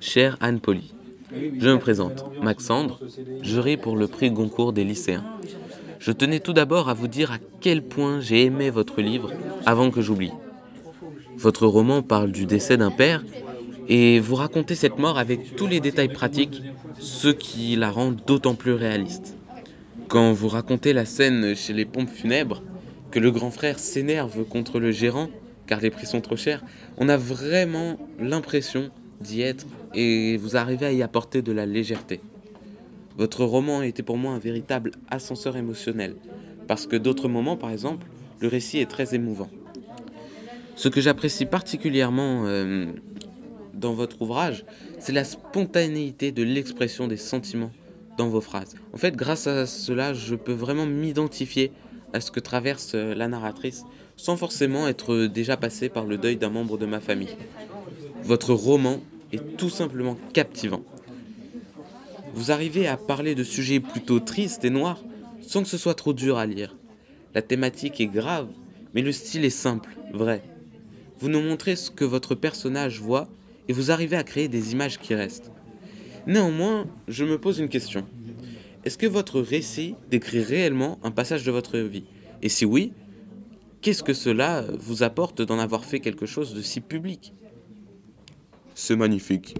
Chère Anne Poli, je me présente, Maxandre, jury pour le prix Goncourt des lycéens. Je tenais tout d'abord à vous dire à quel point j'ai aimé votre livre avant que j'oublie. Votre roman parle du décès d'un père et vous racontez cette mort avec tous les détails pratiques, ce qui la rend d'autant plus réaliste. Quand vous racontez la scène chez les pompes funèbres, que le grand frère s'énerve contre le gérant car les prix sont trop chers, on a vraiment l'impression d'y être et vous arrivez à y apporter de la légèreté. Votre roman était pour moi un véritable ascenseur émotionnel, parce que d'autres moments, par exemple, le récit est très émouvant. Ce que j'apprécie particulièrement euh, dans votre ouvrage, c'est la spontanéité de l'expression des sentiments dans vos phrases. En fait, grâce à cela, je peux vraiment m'identifier à ce que traverse euh, la narratrice sans forcément être déjà passé par le deuil d'un membre de ma famille. Votre roman est tout simplement captivant. Vous arrivez à parler de sujets plutôt tristes et noirs sans que ce soit trop dur à lire. La thématique est grave, mais le style est simple, vrai. Vous nous montrez ce que votre personnage voit et vous arrivez à créer des images qui restent. Néanmoins, je me pose une question. Est-ce que votre récit décrit réellement un passage de votre vie? Et si oui, qu'est-ce que cela vous apporte d'en avoir fait quelque chose de si public? C'est magnifique.